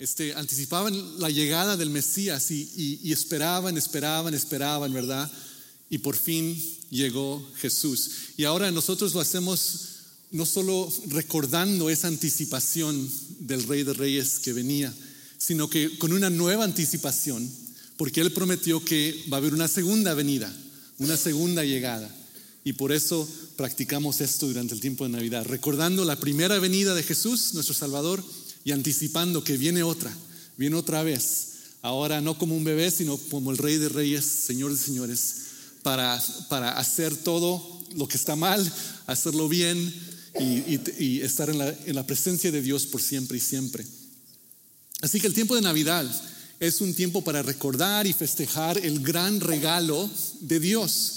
este, anticipaban la llegada del Mesías y, esperaban, esperaban, esperaban, ¿verdad? Y por fin llegó Jesús. Y ahora nosotros lo hacemos no solo recordando esa anticipación del Rey de Reyes que venía, sino que con una nueva anticipación, porque Él prometió que va a haber una segunda venida, una segunda llegada. Y por eso practicamos esto durante el tiempo de Navidad, recordando la primera venida de Jesús, nuestro Salvador, y anticipando que viene otra, viene otra vez. Ahora no como un bebé, sino como el Rey de Reyes, Señor de Señores, para, para hacer todo lo que está mal, hacerlo bien y, estar en la, en la presencia de Dios por siempre y siempre. Así que el tiempo de Navidad es un tiempo para recordar y festejar el gran regalo de Dios.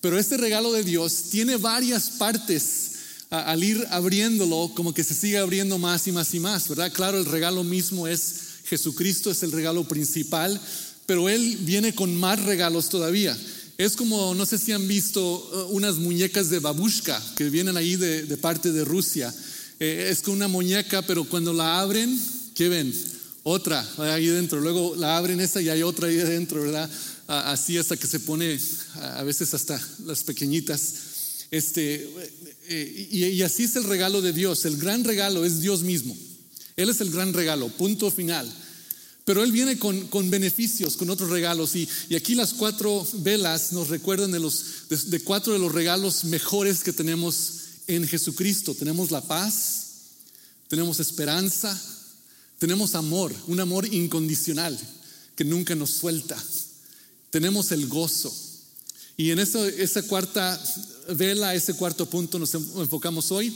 Pero este regalo de Dios tiene varias partes al ir abriéndolo, como que se sigue abriendo más y más y más, ¿verdad? Claro, el regalo mismo es Jesucristo, es el regalo principal, pero Él viene con más regalos todavía. Es como, no sé si han visto uh, unas muñecas de babushka que vienen ahí de, parte de Rusia. Eh, es como una muñeca, pero cuando la abren, ¿qué ven? Otra ahí dentro. Luego la abren esa y hay otra ahí dentro, ¿verdad? Así hasta que se pone, a veces hasta las pequeñitas. Este, eh, y, así es el regalo de Dios. El gran regalo es Dios mismo. Él es el gran regalo, punto final. Pero Él viene con, beneficios, con otros regalos. Y, aquí las cuatro velas nos recuerdan de, los, de, cuatro de los regalos mejores que tenemos en Jesucristo. Tenemos la paz, tenemos esperanza, tenemos amor, un amor incondicional que nunca nos suelta. Tenemos el gozo. Y en eso, esa cuarta vela, ese cuarto punto nos enfocamos hoy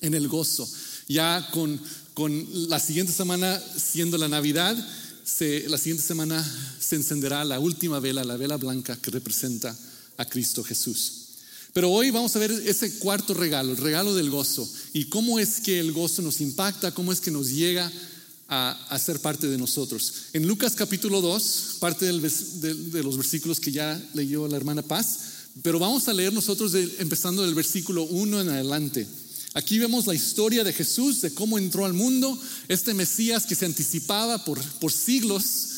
en el gozo. Ya con, con la siguiente semana siendo la Navidad, la siguiente semana se encenderá la última vela, la vela blanca que representa a Cristo Jesús. Pero hoy vamos a ver ese cuarto regalo, el regalo del gozo, y cómo es que el gozo nos impacta, cómo es que nos llega a, a ser parte de nosotros. En Lucas capítulo 2, parte de, los versículos que ya leyó la hermana Paz, pero vamos a leer nosotros empezando del versículo 1 en adelante. Aquí vemos la historia de Jesús, de cómo entró al mundo, este Mesías que se anticipaba por, por siglos,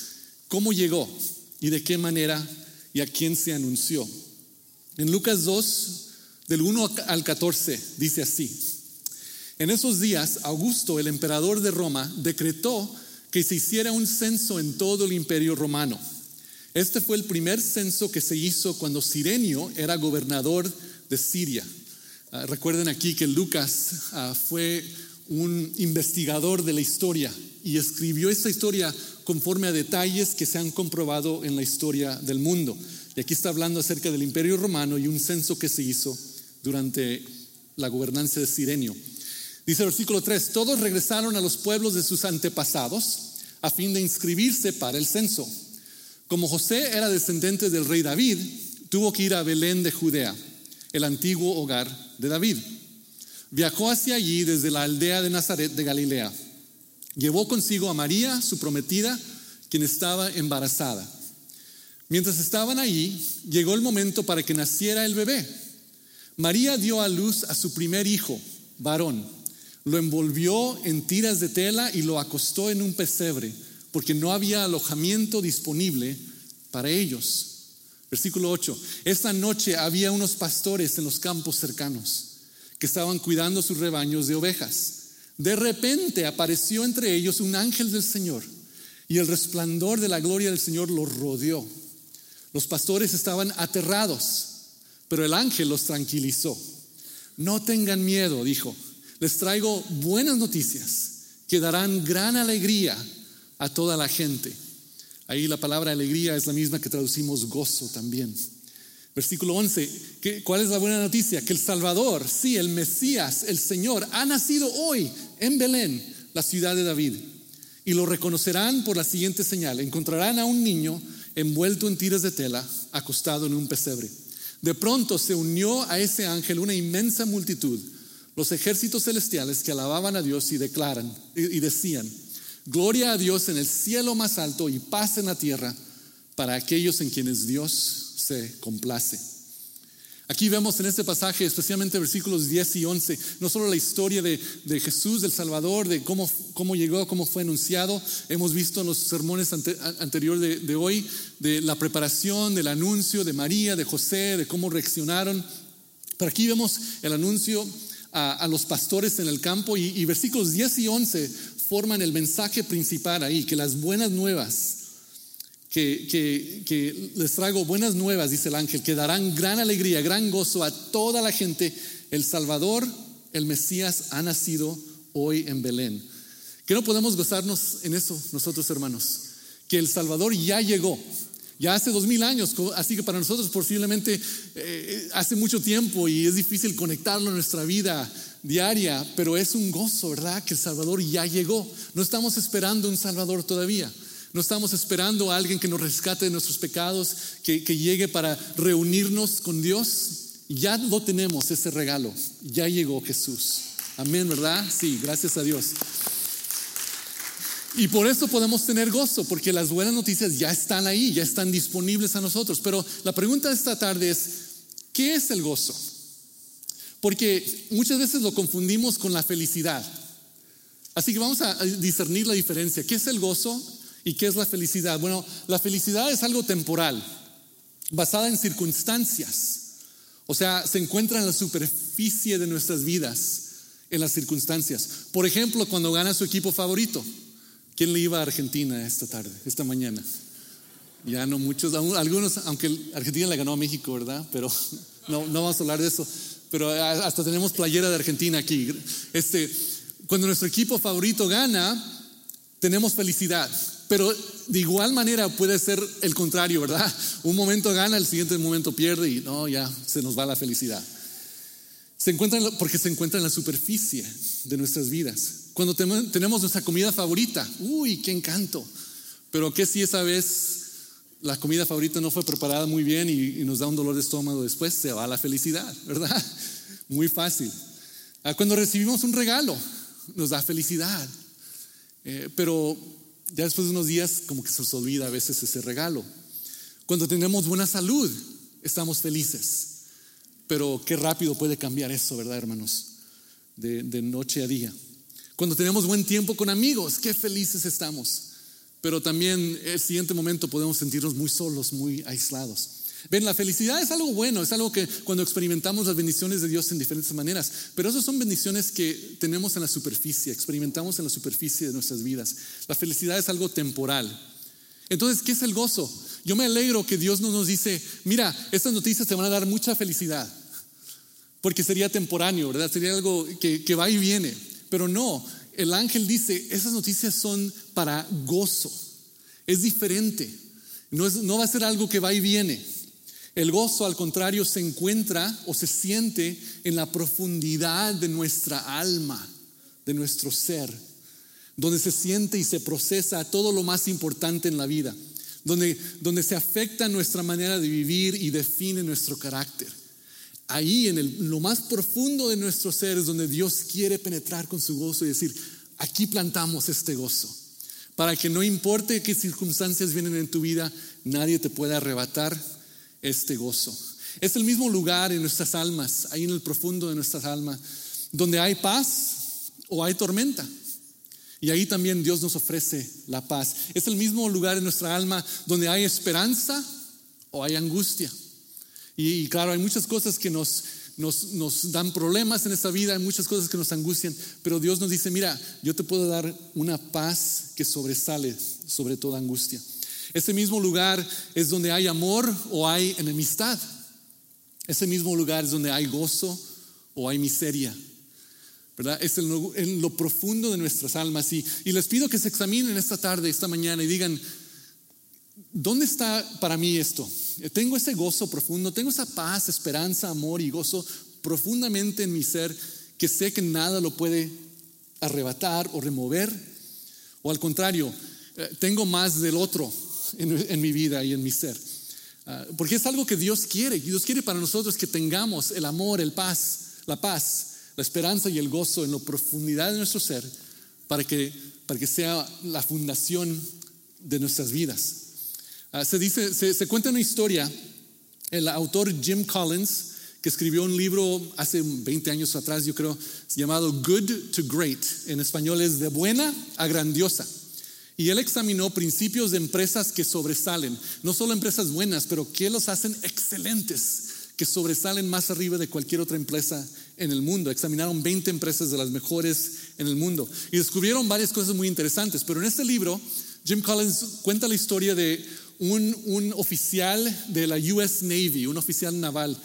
cómo llegó y de qué manera y a quién se anunció. En Lucas 2, del 1 al 14, dice así. En esos días, Augusto, el emperador de Roma, decretó que se hiciera un censo en todo el imperio romano este fue el primer censo que se hizo cuando Sirenio era gobernador de Siria. Ah, recuerden aquí que Lucas ah, fue un investigador de la historia y escribió esta historia conforme a detalles que se han comprobado en la historia del mundo. Y aquí está hablando acerca del imperio romano y un censo que se hizo durante la gobernanza de Sirenio. Dice el versículo 3, todos regresaron a los pueblos de sus antepasados a fin de inscribirse para el censo. Como José era descendiente del rey David, tuvo que ir a Belén de Judea, el antiguo hogar de David. Viajó hacia allí desde la aldea de Nazaret de Galilea. Llevó consigo a María, su prometida, quien estaba embarazada. Mientras estaban allí, llegó el momento para que naciera el bebé. María dio a luz a su primer hijo, varón. Lo envolvió en tiras de tela y lo acostó en un pesebre porque no había alojamiento disponible para ellos. Versículo 8. Esta noche había unos pastores en los campos cercanos que estaban cuidando sus rebaños de ovejas. De repente apareció entre ellos un ángel del Señor y el resplandor de la gloria del Señor los rodeó. Los pastores estaban aterrados, pero el ángel los tranquilizó. No tengan miedo, dijo. Les traigo buenas noticias que darán gran alegría a toda la gente. Ahí la palabra alegría es la misma que traducimos gozo también. Versículo 11, ¿cuál es la buena noticia? Que el Salvador, sí, el Mesías, el Señor, ha nacido hoy en Belén, la ciudad de David. Y lo reconocerán por la siguiente señal. Encontrarán a un niño envuelto en tiras de tela, acostado en un pesebre. De pronto se unió a ese ángel una inmensa multitud, los ejércitos celestiales que alababan a Dios y declaran y decían, Gloria a Dios en el cielo más alto y paz en la tierra para aquellos en quienes Dios se complace. Aquí vemos en este pasaje, especialmente versículos 10 y 11, no solo la historia de, Jesús, del Salvador, de cómo, cómo, llegó, cómo fue anunciado. Hemos visto en los sermones anteriores de, hoy de la preparación, del anuncio de María, de José, de cómo reaccionaron. Pero aquí vemos el anuncio a, los pastores en el campo y, y versículos 10 y 11 forman el mensaje principal ahí, que las buenas nuevas que, les traigo buenas nuevas, dice el ángel, que darán gran alegría, gran gozo a toda la gente. El Salvador, el Mesías, ha nacido hoy en Belén. Que no podemos gozarnos en eso nosotros, hermanos. Que el Salvador ya llegó, ya hace dos mil años, así que para nosotros posiblemente eh, hace mucho tiempo y es difícil conectarlo en nuestra vida diaria, pero es un gozo, ¿verdad? Que el Salvador ya llegó. No estamos esperando un Salvador todavía. No estamos esperando a alguien que nos rescate de nuestros pecados, que, llegue para reunirnos con Dios. Ya lo tenemos, ese regalo. Ya llegó Jesús. Amén, ¿verdad? Sí, gracias a Dios. Y por eso podemos tener gozo, porque las buenas noticias ya están ahí, ya están disponibles a nosotros. Pero la pregunta de esta tarde es, ¿qué es el gozo? Porque muchas veces lo confundimos con la felicidad. Así que vamos a discernir la diferencia. ¿Qué es el gozo? ¿Y qué es la felicidad? Bueno, la felicidad es algo temporal, basada en circunstancias. O sea, se encuentra en la superficie de nuestras vidas, en las circunstancias. Por ejemplo, cuando gana su equipo favorito. ¿Quién le iba a Argentina esta tarde, esta mañana? Ya no muchos, algunos, aunque Argentina le ganó a México, ¿verdad? Pero no, no vamos a hablar de eso. Pero hasta tenemos playera de Argentina aquí. Este, cuando nuestro equipo favorito gana, tenemos felicidad. Pero de igual manera puede ser el contrario, ¿verdad? Un momento gana, el siguiente momento pierde y no, ya se nos va la felicidad. Se encuentra porque se encuentra en la superficie de nuestras vidas. Cuando tenemos nuestra comida favorita, uy, qué encanto. Pero que si esa vez la comida favorita no fue preparada muy bien y, nos da un dolor de estómago después, se va la felicidad, ¿verdad? Muy fácil. Ah, cuando recibimos un regalo, nos da felicidad. Eh, pero ya después de unos días como que se nos olvida a veces ese regalo. Cuando tenemos buena salud, estamos felices. Pero qué rápido puede cambiar eso, ¿verdad, hermanos? De, de noche a día. Cuando tenemos buen tiempo con amigos, qué felices estamos. Pero también el siguiente momento podemos sentirnos muy solos, muy aislados. Ven, la felicidad es algo bueno, es algo que cuando experimentamos las bendiciones de Dios en diferentes maneras, pero esas son bendiciones que tenemos en la superficie, experimentamos en la superficie de nuestras vidas. La felicidad es algo temporal. Entonces, ¿qué es el gozo? Yo me alegro que Dios no nos dice, mira, estas noticias te van a dar mucha felicidad, porque sería temporáneo, ¿verdad? Sería algo que va y viene, pero no, el ángel dice, esas noticias son para gozo, es diferente, no, va a ser algo que va y viene. El gozo, al contrario, se encuentra o se siente en la profundidad de nuestra alma, de nuestro ser, donde se siente y se procesa todo lo más importante en la vida, donde, donde se afecta nuestra manera de vivir y define nuestro carácter. Ahí, en lo más profundo de nuestro ser, es donde Dios quiere penetrar con su gozo y decir, aquí plantamos este gozo, para que no importe qué circunstancias vienen en tu vida, nadie te pueda arrebatar este gozo. Es el mismo lugar en nuestras almas, ahí en el profundo de nuestras almas, donde hay paz o hay tormenta. Y ahí también Dios nos ofrece la paz. Es el mismo lugar en nuestra alma donde hay esperanza o hay angustia. Y, claro, hay muchas cosas que nos, nos, dan problemas en esta vida, hay muchas cosas que nos angustian, pero Dios nos dice, mira, yo te puedo dar una paz que sobresale sobre toda angustia. Ese mismo lugar es donde hay amor o hay enemistad. Ese mismo lugar es donde hay gozo o hay miseria. ¿Verdad? Es en lo, profundo de nuestras almas. Y les pido que se examinen esta tarde, esta mañana y digan, ¿dónde está para mí esto? Tengo ese gozo profundo, tengo esa paz, esperanza, amor y gozo profundamente en mi ser que sé que nada lo puede arrebatar o remover. O al contrario, eh, tengo más del otro, en, mi vida y en mi ser. Ah, porque es algo que Dios quiere. Dios quiere para nosotros que tengamos el amor, el paz, la paz, la esperanza y el gozo en la profundidad de nuestro ser para que, para que sea la fundación de nuestras vidas. Ah, se dice, se, cuenta una historia, el autor Jim Collins, que escribió un libro hace 20 años atrás, yo creo, llamado Good to Great. En español es de buena a grandiosa. Y él examinó principios de empresas que sobresalen, no solo empresas buenas, pero que los hacen excelentes, que sobresalen más arriba de cualquier otra empresa en el mundo. Examinaron 20 empresas de las mejores en el mundo y descubrieron varias cosas muy interesantes. Pero en este libro, Jim Collins cuenta la historia de un, un oficial de la US Navy, un oficial naval,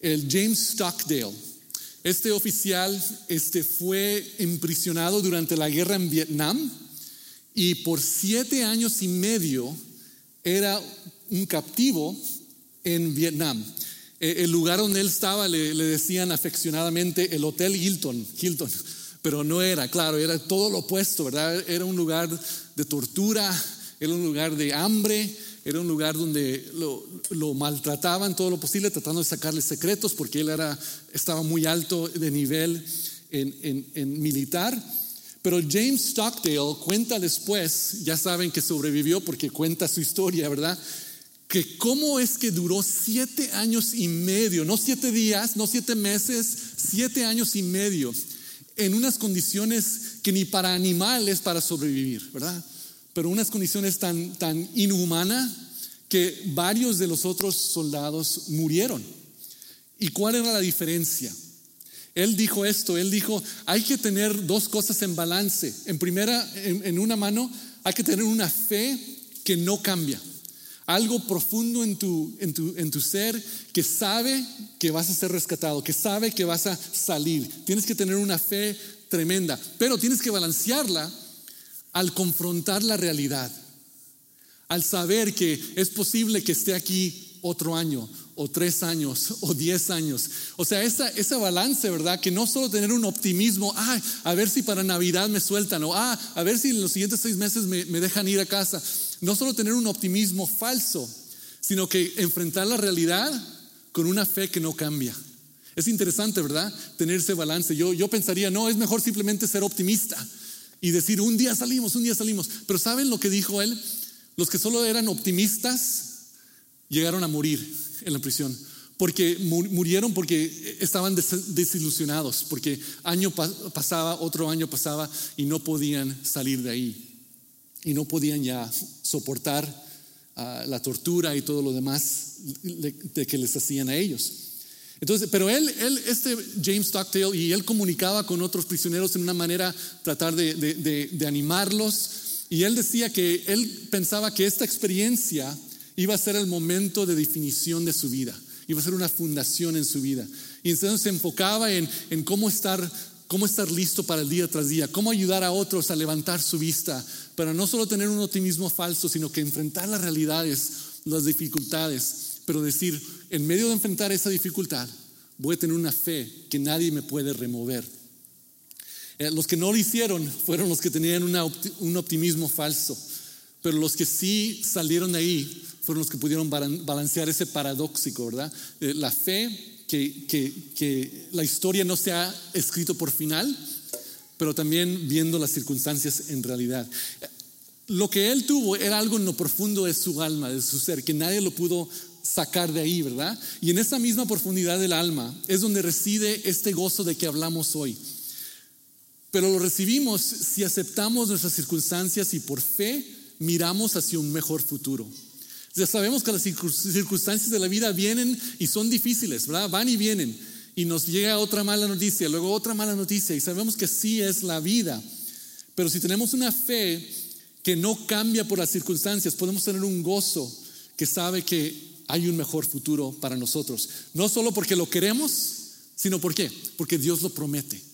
el James Stockdale. Este oficial este, fue imprisionado durante la guerra en Vietnam y por siete años y medio era un captivo en Vietnam. E, el lugar donde él estaba le, decían afeccionadamente el Hotel Hilton, Hilton, pero no era, claro, era todo lo opuesto, ¿verdad? Era un lugar de tortura, era un lugar de hambre, era un lugar donde lo, maltrataban todo lo posible, tratando de sacarle secretos, porque él era, estaba muy alto de nivel en, en militar. Pero James Stockdale cuenta después, ya saben que sobrevivió porque cuenta su historia, ¿verdad? Que cómo es que duró siete años y medio, no siete días, no siete meses, siete años y medio, en unas condiciones que ni para animales para sobrevivir, ¿verdad? Pero unas condiciones tan, tan inhumanas que varios de los otros soldados murieron. ¿Y cuál era la diferencia? Él dijo esto, él dijo, hay que tener dos cosas en balance. En primera, en, una mano, hay que tener una fe que no cambia. Algo profundo en tu, en, tu, en tu ser que sabe que vas a ser rescatado, que sabe que vas a salir. Tienes que tener una fe tremenda, pero tienes que balancearla al confrontar la realidad, al saber que es posible que esté aquí otro año, o tres años o diez años. O sea, esa, ese balance, ¿verdad? Que no solo tener un optimismo, ah, a ver si para Navidad me sueltan, o ah, a ver si en los siguientes seis meses me, me dejan ir a casa. No solo tener un optimismo falso, sino que enfrentar la realidad con una fe que no cambia. Es interesante, ¿verdad? Tener ese balance. Yo, yo pensaría, no, es mejor simplemente ser optimista y decir, un día salimos, un día salimos. Pero ¿saben lo que dijo él? Los que solo eran optimistas llegaron a morir en la prisión, porque murieron porque estaban desilusionados, porque año pasaba, otro año pasaba y no podían salir de ahí. Y no podían ya soportar ah, la tortura y todo lo demás de, que les hacían a ellos. Entonces, pero él, él, este James Stockdale, y él comunicaba con otros prisioneros en una manera, tratar de, de animarlos, y él decía que él pensaba que esta experiencia iba a ser el momento de definición de su vida, iba a ser una fundación en su vida. Y entonces se enfocaba en, cómo, estar, cómo estar listo para el día tras día, cómo ayudar a otros a levantar su vista, para no solo tener un optimismo falso, sino que enfrentar las realidades, las dificultades, pero decir, en medio de enfrentar esa dificultad, voy a tener una fe que nadie me puede remover. Eh, los que no lo hicieron fueron los que tenían un optimismo falso, pero los que sí salieron ahí fueron los que pudieron balancear ese paradójico, ¿verdad? Eh, la fe, que, la historia no se ha escrito por final, pero también viendo las circunstancias en realidad. Lo que él tuvo era algo en lo profundo de su alma, de su ser, que nadie lo pudo sacar de ahí, ¿verdad? Y en esa misma profundidad del alma es donde reside este gozo de que hablamos hoy. Pero lo recibimos si aceptamos nuestras circunstancias y por fe miramos hacia un mejor futuro. Ya sabemos que las circunstancias de la vida vienen y son difíciles, ¿verdad? Van y vienen. Y nos llega otra mala noticia, luego otra mala noticia. Y sabemos que sí es la vida. Pero si tenemos una fe que no cambia por las circunstancias, podemos tener un gozo que sabe que hay un mejor futuro para nosotros. No solo porque lo queremos, sino porque porque Dios lo promete.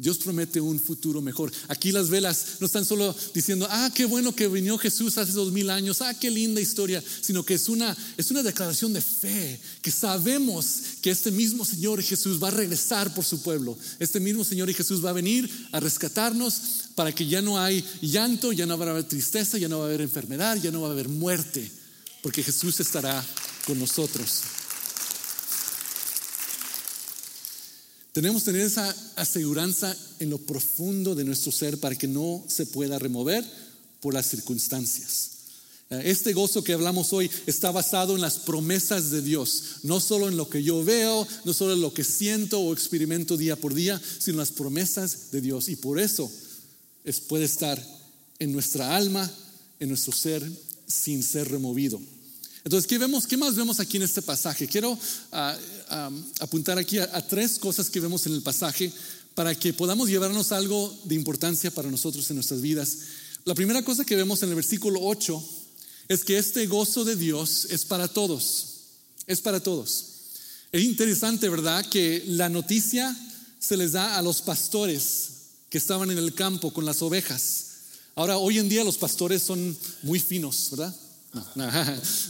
Dios promete un futuro mejor. Aquí las velas no están solo diciendo, ah, qué bueno que vino Jesús hace dos mil años, ah, qué linda historia, sino que es una, es una declaración de fe, que sabemos que este mismo Señor Jesús va a regresar por su pueblo. Este mismo Señor Jesús va a venir a rescatarnos para que ya no hay llanto, ya no va a haber tristeza, ya no va a haber enfermedad, ya no va a haber muerte, porque Jesús estará nosotros. Tenemos que tener esa aseguranza en lo profundo de nuestro ser para que no se pueda remover por las circunstancias. Este gozo que hablamos hoy está basado en las promesas de Dios, no solo en lo que yo veo, no solo en lo que siento o experimento día por día, sino en las promesas de Dios. Y por eso es, puede estar en nuestra alma, en nuestro ser, sin ser removido. Entonces, ¿qué, vemos, ¿qué más vemos aquí en este pasaje? Quiero ah, ah, apuntar aquí a, tres cosas que vemos en el pasaje para que podamos llevarnos algo de importancia para nosotros en nuestras vidas. La primera cosa que vemos en el versículo 8 es que este gozo de Dios es para todos, es para todos. Es interesante, ¿verdad? Que la noticia se les da a los pastores que estaban en el campo con las ovejas. Ahora, hoy en día los pastores son muy finos, ¿verdad?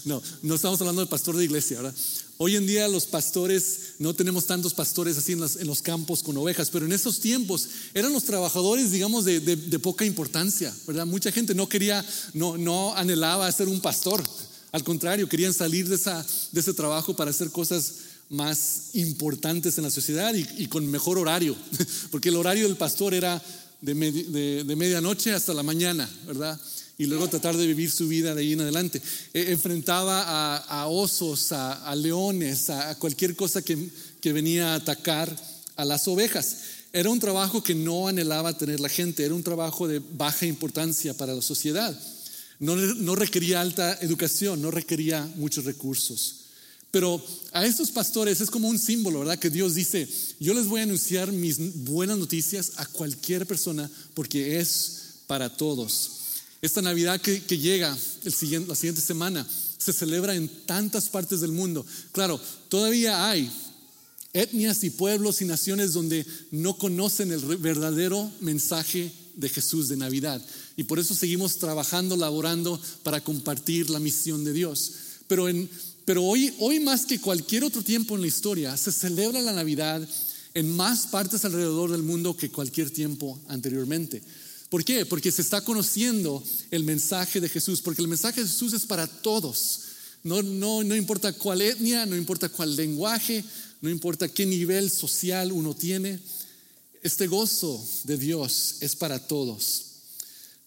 No, no, estamos hablando de pastor de iglesia, ¿verdad? Hoy en día los pastores, no tenemos tantos pastores así en, los campos con ovejas, pero en esos tiempos eran los trabajadores, digamos, de, poca importancia, ¿verdad? Mucha gente no quería, no, no anhelaba ser un pastor, al contrario, querían salir de, esa, de ese trabajo para hacer cosas más importantes en la sociedad y, con mejor horario, porque el horario del pastor era de, de medianoche hasta la mañana, ¿verdad? Y luego tratar de vivir su vida de ahí en adelante. E, enfrentaba a, osos, a, leones, a, cualquier cosa que, venía a atacar a las ovejas. Era un trabajo que no anhelaba tener la gente, era un trabajo de baja importancia para la sociedad. No, no requería alta educación, no requería muchos recursos. Pero a estos pastores es como un símbolo, ¿verdad? Que Dios dice, yo les voy a anunciar mis buenas noticias a cualquier persona porque es para todos. Esta Navidad que, llega la siguiente semana se celebra en tantas partes del mundo. Claro, todavía hay etnias y pueblos y naciones donde no conocen el verdadero mensaje de Jesús de Navidad. Y por eso seguimos trabajando, laborando para compartir la misión de Dios. Pero hoy, hoy más que cualquier otro tiempo en la historia, se celebra la Navidad en más partes alrededor del mundo que cualquier tiempo anteriormente. ¿Por qué? Porque se está conociendo el mensaje de Jesús, porque el mensaje de Jesús es para todos. No, no, no importa cuál etnia, no importa cuál lenguaje, no importa qué nivel social uno tiene. Este gozo de Dios es para todos.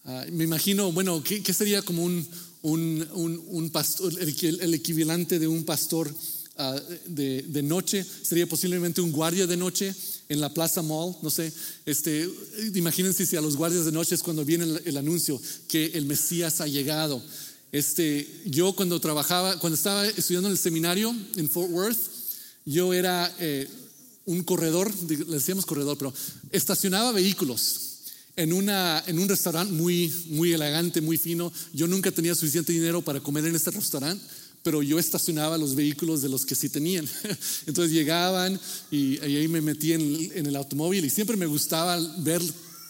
Ah, me imagino, bueno, ¿qué, sería como un, un, pastor, el, equivalente de un pastor ah, de, de noche? Sería posiblemente un guardia de noche en la Plaza Mall, no sé, este, imagínense si a los guardias de noche es cuando viene el, anuncio que el Mesías ha llegado. Este, yo cuando trabajaba, cuando estaba estudiando en el seminario en Fort Worth, yo era eh, un corredor, le decíamos corredor, pero estacionaba vehículos en, una, en un restaurante muy, muy elegante, muy fino. Yo nunca tenía suficiente dinero para comer en este restaurante pero yo estacionaba los vehículos de los que sí tenían. Entonces llegaban y, ahí me metí en, el automóvil y siempre me gustaba ver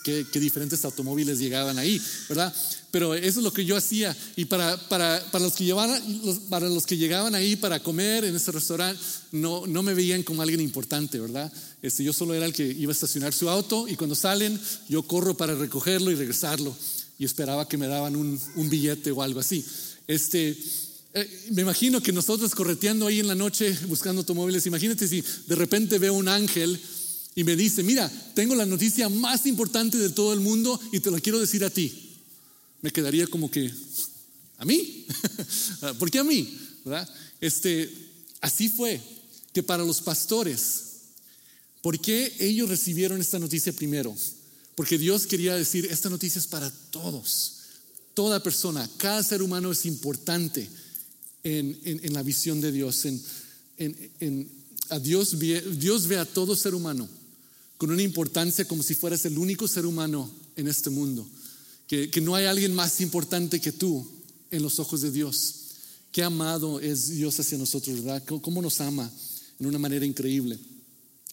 qué, diferentes automóviles llegaban ahí, ¿verdad? Pero eso es lo que yo hacía. Y para, para, para, los, que llevaban, para los que llegaban ahí para comer en ese restaurante, no, no me veían como alguien importante, ¿verdad? Este, yo solo era el que iba a estacionar su auto y cuando salen, yo corro para recogerlo y regresarlo. Y esperaba que me daban un, un billete o algo así. Este, eh, me imagino que nosotros correteando ahí en la noche buscando automóviles, imagínate si de repente veo un ángel y me dice, mira, tengo la noticia más importante de todo el mundo y te la quiero decir a ti. Me quedaría como que, ¿a mí? ¿Por qué a mí? Este, así fue que para los pastores, ¿por qué ellos recibieron esta noticia primero? Porque Dios quería decir, esta noticia es para todos, toda persona, cada ser humano es importante en, la visión de Dios. En, a Dios, Dios ve a todo ser humano con una importancia como si fueras el único ser humano en este mundo. Que, no hay alguien más importante que tú en los ojos de Dios. Qué amado es Dios hacia nosotros, ¿verdad? Cómo nos ama en una manera increíble.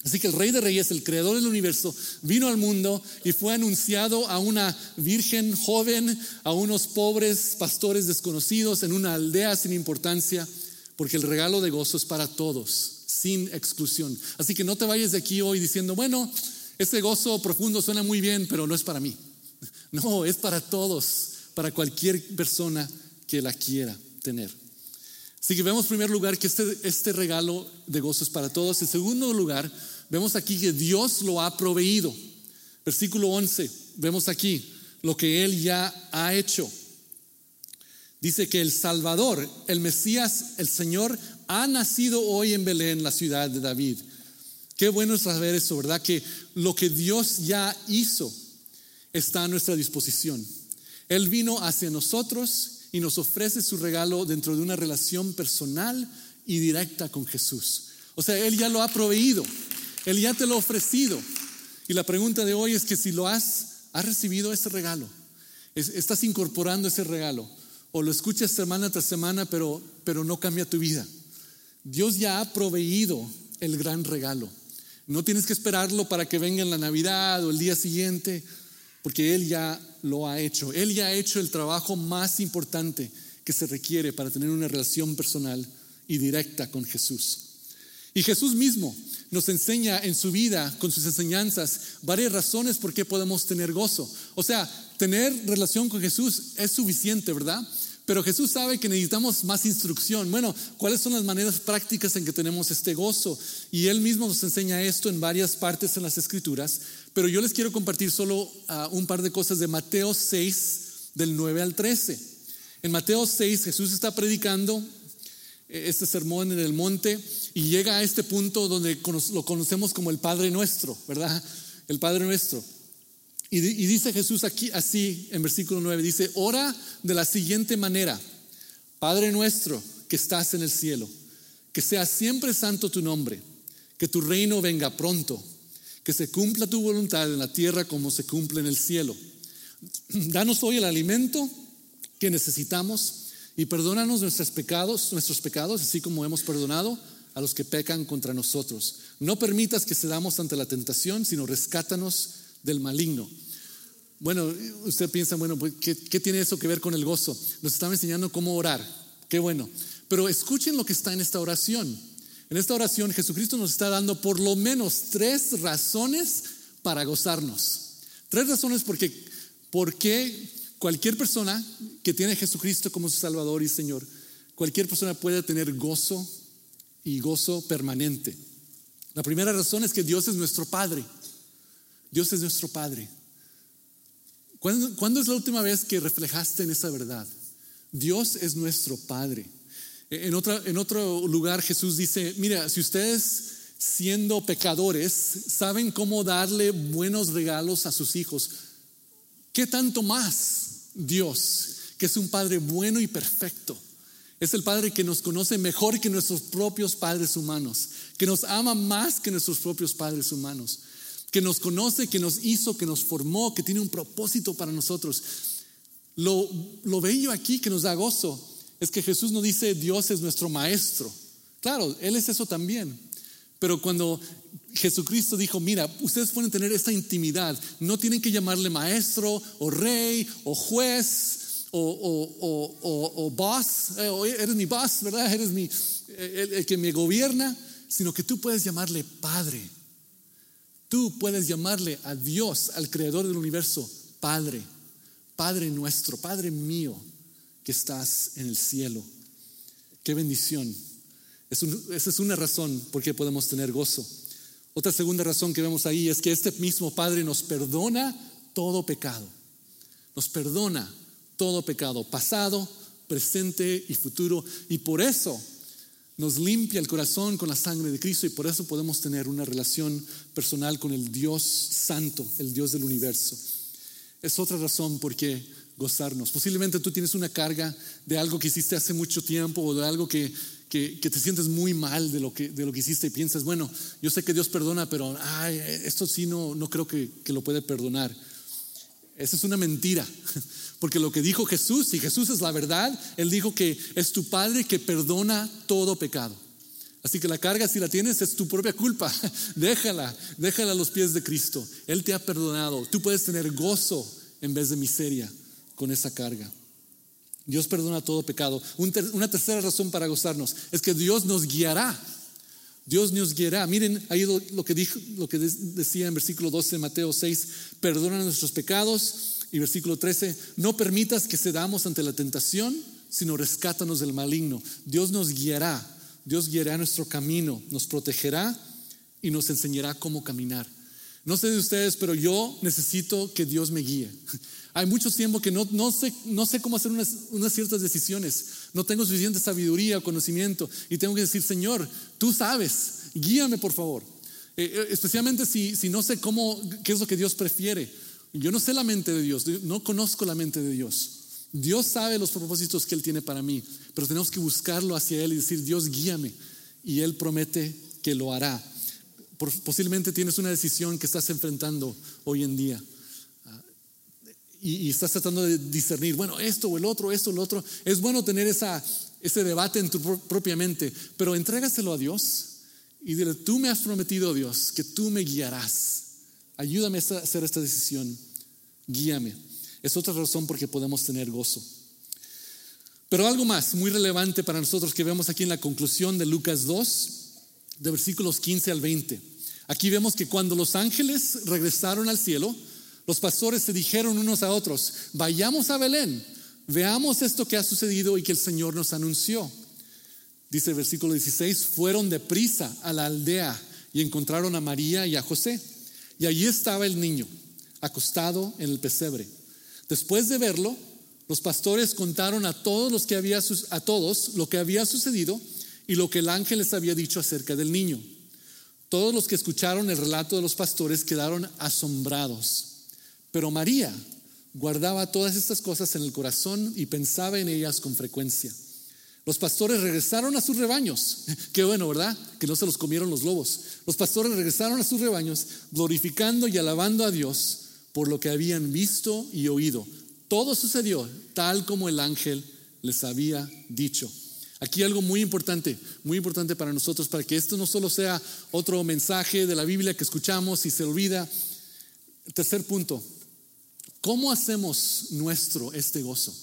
Así que el Rey de Reyes, el Creador del universo, vino al mundo y fue anunciado a una virgen joven, a unos pobres pastores desconocidos en una aldea sin importancia, porque el regalo de gozo es para todos, sin exclusión. Así que no te vayas de aquí hoy diciendo, bueno, ese gozo profundo suena muy bien, pero no es para mí. No, es para todos, para cualquier persona que la quiera tener. Así que vemos en primer lugar que este, este regalo de gozo es para todos. En segundo lugar, Vemos aquí que Dios lo ha proveído. Versículo 11, vemos aquí lo que Él ya ha hecho. Dice que el Salvador, el Mesías, el Señor, ha nacido hoy en Belén, la ciudad de David. Qué bueno es saber eso, ¿verdad? Que lo que Dios ya hizo está a nuestra disposición. Él vino hacia nosotros y nos ofrece su regalo dentro de una relación personal y directa con Jesús. O sea, Él ya lo ha proveído, Él ya te lo ha ofrecido. Y la pregunta de hoy es que si lo has, has recibido ese regalo, estás incorporando ese regalo, o lo escuchas semana tras semana, pero, pero no cambia tu vida. Dios ya ha proveído el gran regalo. No tienes que esperarlo para que venga en la Navidad o el día siguiente, porque Él ya lo ha hecho. Él ya ha hecho el trabajo más importante que se requiere para tener una relación personal y directa con Jesús. Y Jesús mismo nos enseña en su vida, con sus enseñanzas, varias razones por qué podemos tener gozo. O sea, tener relación con Jesús es suficiente, ¿verdad? Pero Jesús sabe que necesitamos más instrucción. Bueno, ¿cuáles son las maneras prácticas en que tenemos este gozo? Y Él mismo nos enseña esto en varias partes en las Escrituras. Pero yo les quiero compartir solo ah, un par de cosas de Mateo 6, del 9 al 13. En Mateo 6 Jesús está predicando eh, este sermón en el monte y llega a este punto donde lo conocemos como el Padre Nuestro, ¿verdad? El Padre Nuestro. Y, dice Jesús aquí así en versículo 9, dice, ora de la siguiente manera, Padre nuestro que estás en el cielo, que sea siempre santo tu nombre, que tu reino venga pronto, que se cumpla tu voluntad en la tierra como se cumple en el cielo. Danos hoy el alimento que necesitamos y perdónanos nuestros pecados, nuestros pecados, así como hemos perdonado a los que pecan contra nosotros. No permitas que cedamos ante la tentación, sino rescátanos del maligno. Bueno, usted piensa, bueno, pues, ¿qué, tiene eso que ver con el gozo? Nos estaba enseñando cómo orar. Qué bueno. Pero escuchen lo que está en esta oración. En esta oración Jesucristo nos está dando por lo menos tres razones para gozarnos. Tres razones porque, porque cualquier persona que tiene a Jesucristo como su Salvador y Señor, cualquier persona puede tener gozo y gozo permanente. La primera razón es que Dios es nuestro Padre. Dios es nuestro Padre. ¿Cuándo, es la última vez que reflejaste en esa verdad? Dios es nuestro Padre. En, otra, en otro lugar Jesús dice, mira, si ustedes siendo pecadores saben cómo darle buenos regalos a sus hijos, ¿qué tanto más Dios, que es un Padre bueno y perfecto? Es el Padre que nos conoce mejor que nuestros propios padres humanos, que nos ama más que nuestros propios padres humanos que nos conoce, que nos hizo, que nos formó, que tiene un propósito para nosotros. Lo, lo bello aquí que nos da gozo es que Jesús no dice Dios es nuestro maestro. Claro, Él es eso también. Pero cuando Jesucristo dijo, mira, ustedes pueden tener esta intimidad, no tienen que llamarle maestro o rey o juez o, o, o, o boss, eh, eres mi boss, ¿verdad? Eres mi, el que me gobierna, sino que tú puedes llamarle Padre Tú puedes llamarle a Dios, al creador del universo, Padre, Padre nuestro, Padre mío, que estás en el cielo. Qué bendición. esa es una razón por qué podemos tener gozo. Otra segunda razón que vemos ahí es que este mismo Padre nos perdona todo pecado. Nos perdona todo pecado, pasado, presente y futuro. Y por eso nos limpia el corazón con la sangre de Cristo y por eso podemos tener una relación personal con el Dios santo, el Dios del universo. Es otra razón por qué gozarnos. Posiblemente tú tienes una carga de algo que hiciste hace mucho tiempo o de algo que, que, te sientes muy mal de lo, que, de lo que hiciste y piensas, bueno, yo sé que Dios perdona, pero ay, esto sí no, no creo que, que lo puede perdonar. Esa es una mentira. Porque lo que dijo Jesús, y Jesús es la verdad, Él dijo que es tu Padre que perdona todo pecado. Así que la carga, si la tienes, es tu propia culpa. déjala, déjala a los pies de Cristo. Él te ha perdonado. Tú puedes tener gozo en vez de miseria con esa carga. Dios perdona todo pecado. Una tercera razón para gozarnos es que Dios nos guiará. Dios nos guiará. Miren ahí lo, que, dijo, lo que decía en versículo 12 de Mateo 6, perdona nuestros pecados y versículo 13, no permitas que cedamos ante la tentación, sino rescátanos del maligno. Dios nos guiará, Dios guiará nuestro camino, nos protegerá y nos enseñará cómo caminar. No sé de ustedes, pero yo necesito que Dios me guíe. Hay mucho tiempo que no, no, sé, no sé cómo hacer unas, unas, ciertas decisiones. No tengo suficiente sabiduría o conocimiento. Y tengo que decir, Señor, tú sabes, guíame por favor. Eh, eh, especialmente si, si no sé cómo, qué es lo que Dios prefiere. Yo no sé la mente de Dios, no conozco la mente de Dios. Dios sabe los propósitos que Él tiene para mí, pero tenemos que buscarlo hacia Él y decir, Dios guíame. Y Él promete que lo hará. Posiblemente tienes una decisión que estás enfrentando hoy en día y, estás tratando de discernir, bueno, esto o el otro, esto o el otro. Es bueno tener esa, ese debate en tu propia mente, pero entrégaselo a Dios y dile, tú me has prometido, Dios, que tú me guiarás. Ayúdame a hacer esta decisión. Guíame. Es otra razón por que podemos tener gozo. Pero algo más muy relevante para nosotros que vemos aquí en la conclusión de Lucas 2, de versículos 15 al 20. Aquí vemos que cuando los ángeles regresaron al cielo, los pastores se dijeron unos a otros, vayamos a Belén, veamos esto que ha sucedido y que el Señor nos anunció. Dice el versículo 16, fueron deprisa a la aldea y encontraron a María y a José. Y allí estaba el niño, acostado en el pesebre. Después de verlo, los pastores contaron a todos los que había a todos lo que había sucedido y lo que el ángel les había dicho acerca del niño. Todos los que escucharon el relato de los pastores quedaron asombrados. Pero María guardaba todas estas cosas en el corazón y pensaba en ellas con frecuencia. Los pastores regresaron a sus rebaños. Qué bueno, ¿verdad? Que no se los comieron los lobos. Los pastores regresaron a sus rebaños glorificando y alabando a Dios por lo que habían visto y oído. Todo sucedió tal como el ángel les había dicho. Aquí algo muy importante, muy importante para nosotros, para que esto no solo sea otro mensaje de la Biblia que escuchamos y se olvida. Tercer punto, ¿Cómo hacemos nuestro este gozo?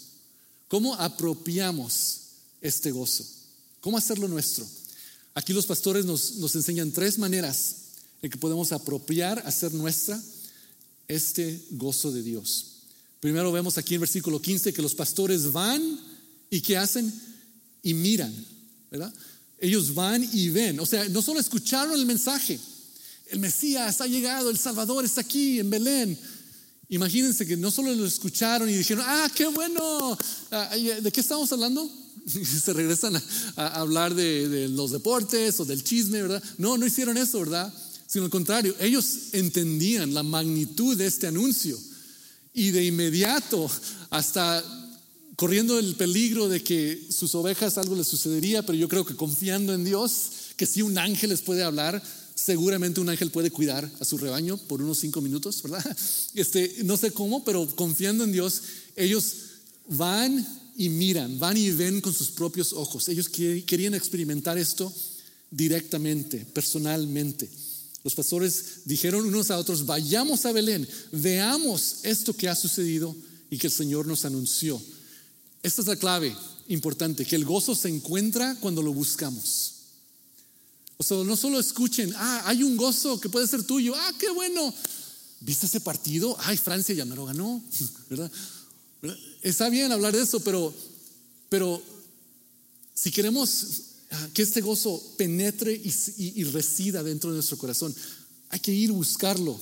¿Cómo apropiamos este gozo? ¿Cómo hacerlo nuestro? Aquí los pastores nos, nos enseñan tres maneras en que podemos apropiar, hacer nuestra este gozo de Dios. Primero vemos aquí en versículo 15 que los pastores van y ¿qué hacen? Y miran, ¿verdad? Ellos van y ven. O sea, no solo escucharon el mensaje, el Mesías ha llegado, el Salvador está aquí en Belén Imagínense que no solo lo escucharon y dijeron, ah, qué bueno, ah, ¿de qué estamos hablando? se regresan a, hablar de, los deportes o del chisme, ¿verdad? No, no hicieron eso, ¿verdad? Sino al contrario, ellos entendían la magnitud de este anuncio y de inmediato, hasta corriendo el peligro de que sus ovejas algo les sucedería, pero yo creo que confiando en Dios, que si un ángel les puede hablar, Seguramente un ángel puede cuidar a su rebaño por unos cinco minutos, ¿verdad? Este, no sé cómo, pero confiando en Dios, ellos van y miran, van y ven con sus propios ojos. Ellos querían experimentar esto directamente, personalmente. Los pastores dijeron unos a otros, vayamos a Belén, veamos esto que ha sucedido y que el Señor nos anunció. Esta es la clave importante, que el gozo se encuentra cuando lo buscamos. O sea, no solo escuchen, ah, hay un gozo que puede ser tuyo, ah, qué bueno. ¿Viste ese partido? Ay, Francia ya me lo ganó, ¿verdad? Está bien hablar de eso, pero, pero si queremos ah, que este gozo penetre y, y, resida dentro de nuestro corazón, hay que ir a buscarlo,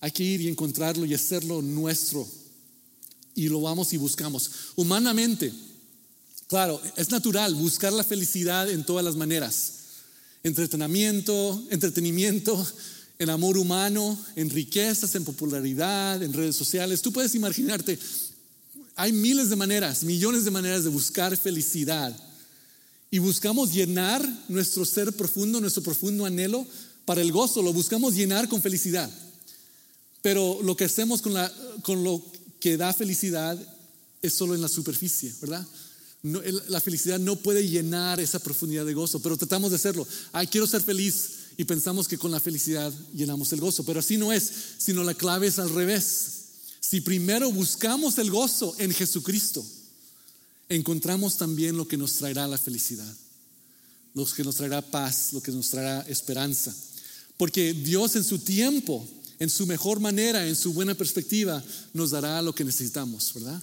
hay que ir y encontrarlo y hacerlo nuestro. Y lo vamos y buscamos. Humanamente, claro, es natural buscar la felicidad en todas las maneras entretenimiento, entretenimiento, en amor humano, en riquezas, en popularidad, en redes sociales. Tú puedes imaginarte, hay miles de maneras, millones de maneras de buscar felicidad. Y buscamos llenar nuestro ser profundo, nuestro profundo anhelo para el gozo, lo buscamos llenar con felicidad. Pero lo que hacemos con, la, con lo que da felicidad es solo en la superficie, ¿verdad? la felicidad no puede llenar esa profundidad de gozo, pero tratamos de hacerlo. Ay, quiero ser feliz y pensamos que con la felicidad llenamos el gozo, pero así no es, sino la clave es al revés. Si primero buscamos el gozo en Jesucristo, encontramos también lo que nos traerá la felicidad, lo que nos traerá paz, lo que nos traerá esperanza. Porque Dios en su tiempo, en su mejor manera, en su buena perspectiva, nos dará lo que necesitamos, ¿verdad?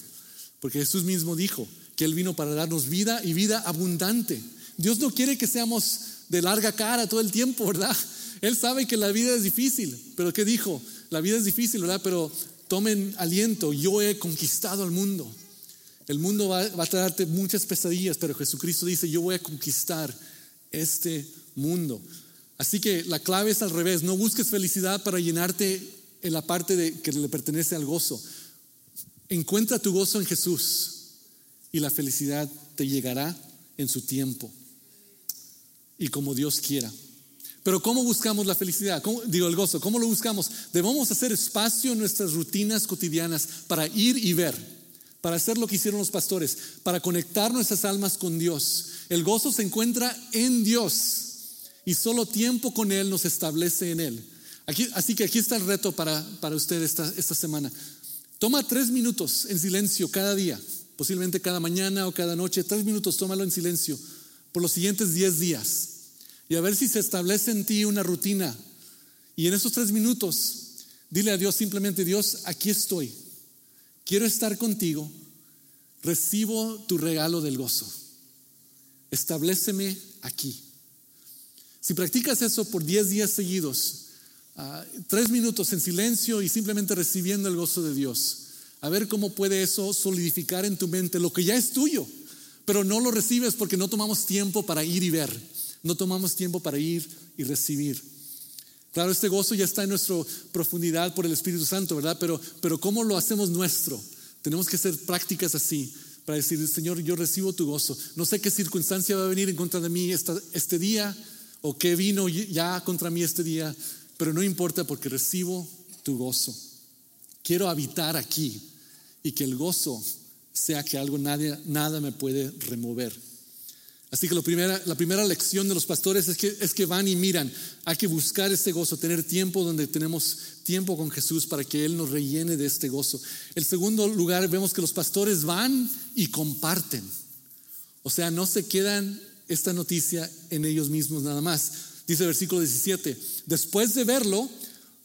Porque Jesús mismo dijo, que Él vino para darnos vida y vida abundante. Dios no quiere que seamos de larga cara todo el tiempo, ¿verdad? Él sabe que la vida es difícil, pero ¿qué dijo? La vida es difícil, ¿verdad? Pero tomen aliento, yo he conquistado el mundo. El mundo va, va a traerte muchas pesadillas, pero Jesucristo dice, yo voy a conquistar este mundo. Así que la clave es al revés, no busques felicidad para llenarte en la parte de, que le pertenece al gozo. Encuentra tu gozo en Jesús y la felicidad te llegará en su tiempo y como Dios quiera. Pero ¿cómo buscamos la felicidad? digo, el gozo, ¿cómo lo buscamos? Debemos hacer espacio en nuestras rutinas cotidianas para ir y ver, para hacer lo que hicieron los pastores, para conectar nuestras almas con Dios. El gozo se encuentra en Dios y solo tiempo con Él nos establece en Él. Así que aquí está el reto para, para usted esta, esta semana. Toma tres minutos en silencio cada día, posiblemente cada mañana o cada noche, tres minutos, tómalo en silencio por los siguientes diez días y a ver si se establece en ti una rutina. Y en esos tres minutos, dile a Dios simplemente, Dios, aquí estoy, quiero estar contigo, recibo tu regalo del gozo, estableceme aquí. Si practicas eso por diez días seguidos, Ah, tres minutos en silencio y simplemente recibiendo el gozo de Dios. A ver cómo puede eso solidificar en tu mente lo que ya es tuyo, pero no lo recibes porque no tomamos tiempo para ir y ver, no tomamos tiempo para ir y recibir. Claro, este gozo ya está en nuestra profundidad por el Espíritu Santo, ¿verdad? Pero, pero ¿cómo lo hacemos nuestro? Tenemos que hacer prácticas así para decir, Señor, yo recibo tu gozo. No sé qué circunstancia va a venir en contra de mí este día o qué vino ya contra mí este día, pero no importa porque recibo tu gozo. Quiero habitar aquí y que el gozo sea que algo nadie, nada me puede remover. Así que la primera, lección de los pastores es que, es que van y miran. Hay que buscar ese gozo, tener tiempo donde tenemos tiempo con Jesús para que Él nos rellene de este gozo. El segundo lugar, vemos que los pastores van y comparten. O sea, no se quedan esta noticia en ellos mismos nada más. Dice el versículo 17, después de verlo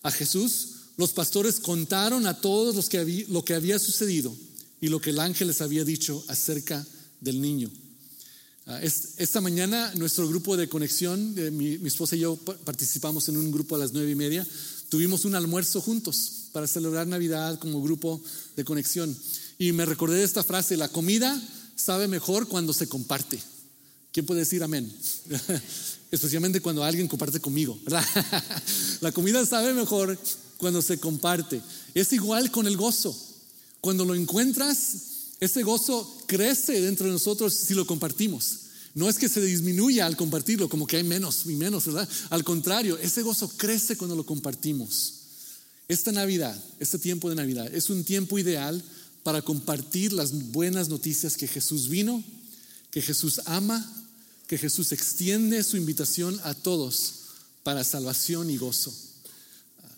a Jesús, los pastores contaron a todos los que lo que había sucedido y lo que el ángel les había dicho acerca del niño. Ah, esta mañana nuestro grupo de conexión, mi, mi, esposa y yo participamos en un grupo a las nueve y media, tuvimos un almuerzo juntos para celebrar Navidad como grupo de conexión. Y me recordé de esta frase, la comida sabe mejor cuando se comparte. ¿Quién puede decir amén? especialmente cuando alguien comparte conmigo, ¿verdad? La comida sabe mejor cuando se comparte. Es igual con el gozo. Cuando lo encuentras, ese gozo crece dentro de nosotros si lo compartimos. No es que se disminuya al compartirlo, como que hay menos y menos, ¿verdad? Al contrario, ese gozo crece cuando lo compartimos. Esta Navidad, este tiempo de Navidad, es un tiempo ideal para compartir las buenas noticias que Jesús vino, que Jesús ama que Jesús extiende su invitación a todos para salvación y gozo.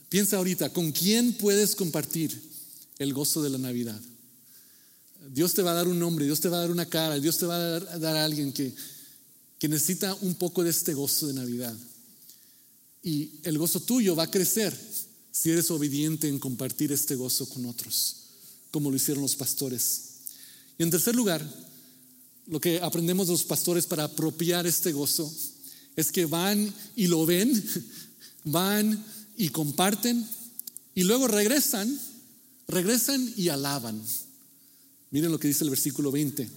Piensa ahorita, ¿con quién puedes compartir el gozo de la Navidad? Dios te va a dar un nombre, Dios te va a dar una cara, Dios te va a dar, a alguien que, que necesita un poco de este gozo de Navidad. Y el gozo tuyo va a crecer si eres obediente en compartir este gozo con otros, como lo hicieron los pastores. Y en tercer lugar, lo que aprendemos los pastores para apropiar este gozo es que van y lo ven, van y comparten y luego regresan, regresan y alaban. Miren lo que dice el versículo 20,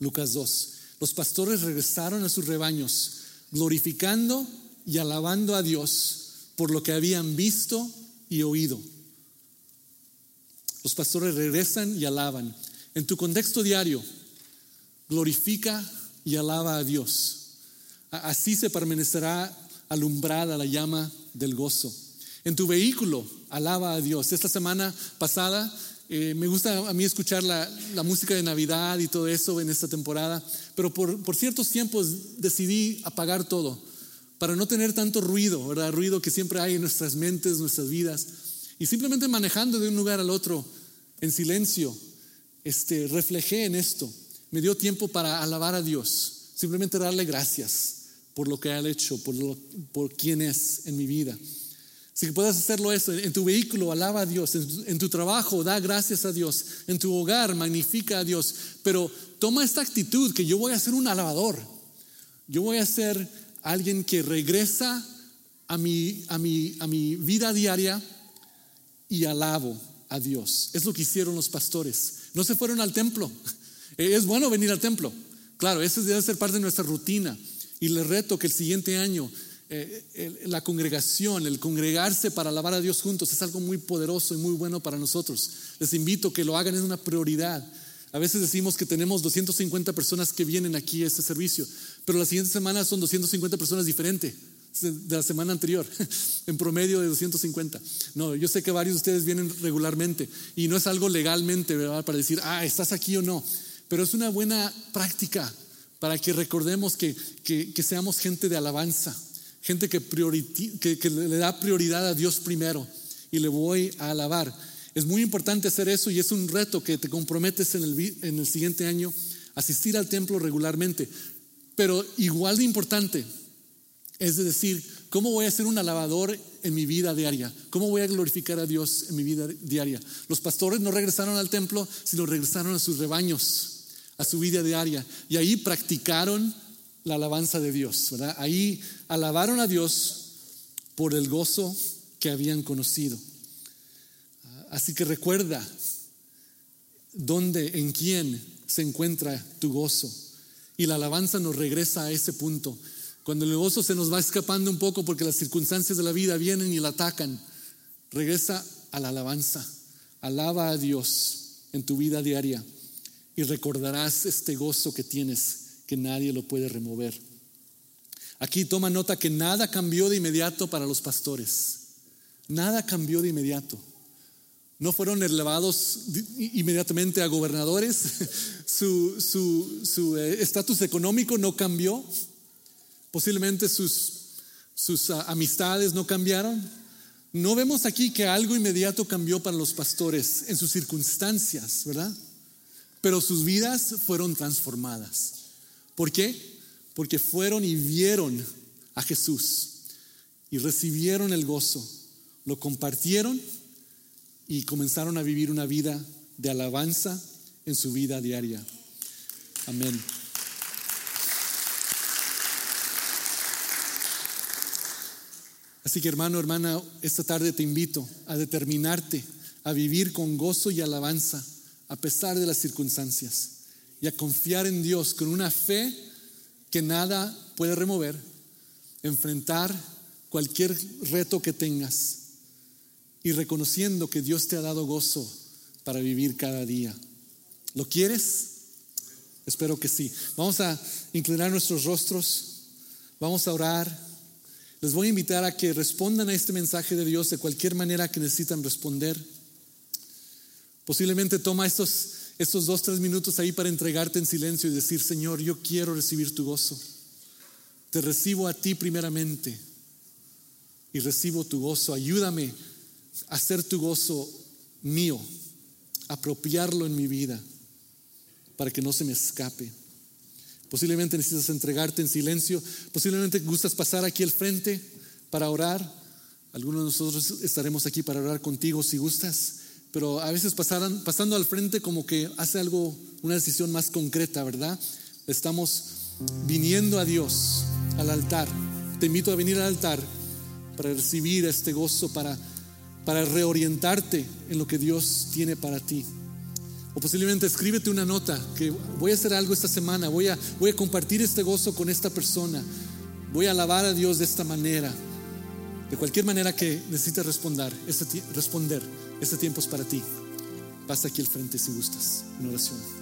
Lucas 2. Los pastores regresaron a sus rebaños, glorificando y alabando a Dios por lo que habían visto y oído. Los pastores regresan y alaban. En tu contexto diario, glorifica y alaba a Dios. Así se permanecerá alumbrada la llama del gozo. En tu vehículo, alaba a Dios. Esta semana pasada eh, me gusta a mí escuchar la, música de Navidad y todo eso en esta temporada, pero por, por, ciertos tiempos decidí apagar todo para no tener tanto ruido, ¿verdad? Ruido que siempre hay en nuestras mentes, nuestras vidas. Y simplemente manejando de un lugar al otro en silencio, este, reflejé en esto me dio tiempo para alabar a Dios, simplemente darle gracias por lo que ha hecho, por, lo, por quién es en mi vida. Si que puedes hacerlo eso, en tu vehículo alaba a Dios, en, tu trabajo da gracias a Dios, en tu hogar magnifica a Dios, pero toma esta actitud que yo voy a ser un alabador, yo voy a ser alguien que regresa a mi, a mi, a mi vida diaria y alabo a Dios. Es lo que hicieron los pastores. No se fueron al templo. Es bueno venir al templo. Claro, eso debe ser parte de nuestra rutina. Y le reto que el siguiente año eh, la congregación, el congregarse para alabar a Dios juntos es algo muy poderoso y muy bueno para nosotros. Les invito que lo hagan, es una prioridad. A veces decimos que tenemos 250 personas que vienen aquí a este servicio, pero la siguiente semana son 250 personas diferentes de la semana anterior, en promedio de 250. No, yo sé que varios de ustedes vienen regularmente y no es algo legalmente. Para decir, ah, estás aquí o no, pero es una buena práctica para que recordemos que, que, seamos gente de alabanza, gente que, que, que le da prioridad a Dios primero y le voy a alabar. Es muy importante hacer eso y es un reto que te comprometes en el, en el siguiente año, asistir al templo regularmente. Pero igual de importante es decir, ¿cómo voy a ser un alabador en mi vida diaria? ¿Cómo voy a glorificar a Dios en mi vida diaria? Los pastores no regresaron al templo, sino regresaron a sus rebaños, a su vida diaria. Y ahí practicaron la alabanza de Dios. Ahí alabaron a Dios por el gozo que habían conocido. Así que recuerda dónde, en quién se encuentra tu gozo. Y la alabanza nos regresa a ese punto cuando el gozo se nos va escapando un poco porque las circunstancias de la vida vienen y la atacan, regresa a la alabanza. Alaba a Dios en tu vida diaria y recordarás este gozo que tienes que nadie lo puede remover. Aquí toma nota que nada cambió de inmediato para los pastores. Nada cambió de inmediato. No fueron elevados inmediatamente a gobernadores. Su eh, estatus económico no cambió. Posiblemente sus, sus ah, amistades no cambiaron. No vemos aquí que algo inmediato cambió para los pastores en sus circunstancias, ¿verdad? Pero sus vidas fueron transformadas. ¿Por qué? Porque fueron y vieron a Jesús y recibieron el gozo, lo compartieron y comenzaron a vivir una vida de alabanza en su vida diaria. Amén. Así que hermano, hermana, esta tarde te invito a determinarte a vivir con gozo y alabanza a pesar de las circunstancias y a confiar en Dios con una fe que nada puede remover, enfrentar cualquier reto que tengas y reconociendo que Dios te ha dado gozo para vivir cada día. ¿Lo quieres? Espero que sí. Vamos a inclinar nuestros rostros, vamos a orar. Les voy a invitar a que respondan a este mensaje de Dios de cualquier manera que necesitan responder. Posiblemente toma estos, estos dos, tres minutos ahí para entregarte en silencio y decir, Señor, yo quiero recibir tu gozo. Te recibo a ti primeramente y recibo tu gozo. Ayúdame a hacer tu gozo mío, apropiarlo en mi vida para que no se me escape. Posiblemente necesitas entregarte en silencio. Posiblemente gustas pasar aquí al frente para orar. Algunos de nosotros estaremos aquí para orar contigo si gustas. Pero a veces pasando al frente como que hace algo, una decisión más concreta, ¿verdad? Estamos viniendo a Dios, al altar. Te invito a venir al altar para recibir este gozo, para, para reorientarte en lo que Dios tiene para ti. O posiblemente escríbete una nota que voy a hacer algo esta semana, voy a, voy a compartir este gozo con esta persona, voy a alabar a Dios de esta manera. De cualquier manera que necesites responder, este, responder, este tiempo es para ti. Pasa aquí al frente si gustas, en oración.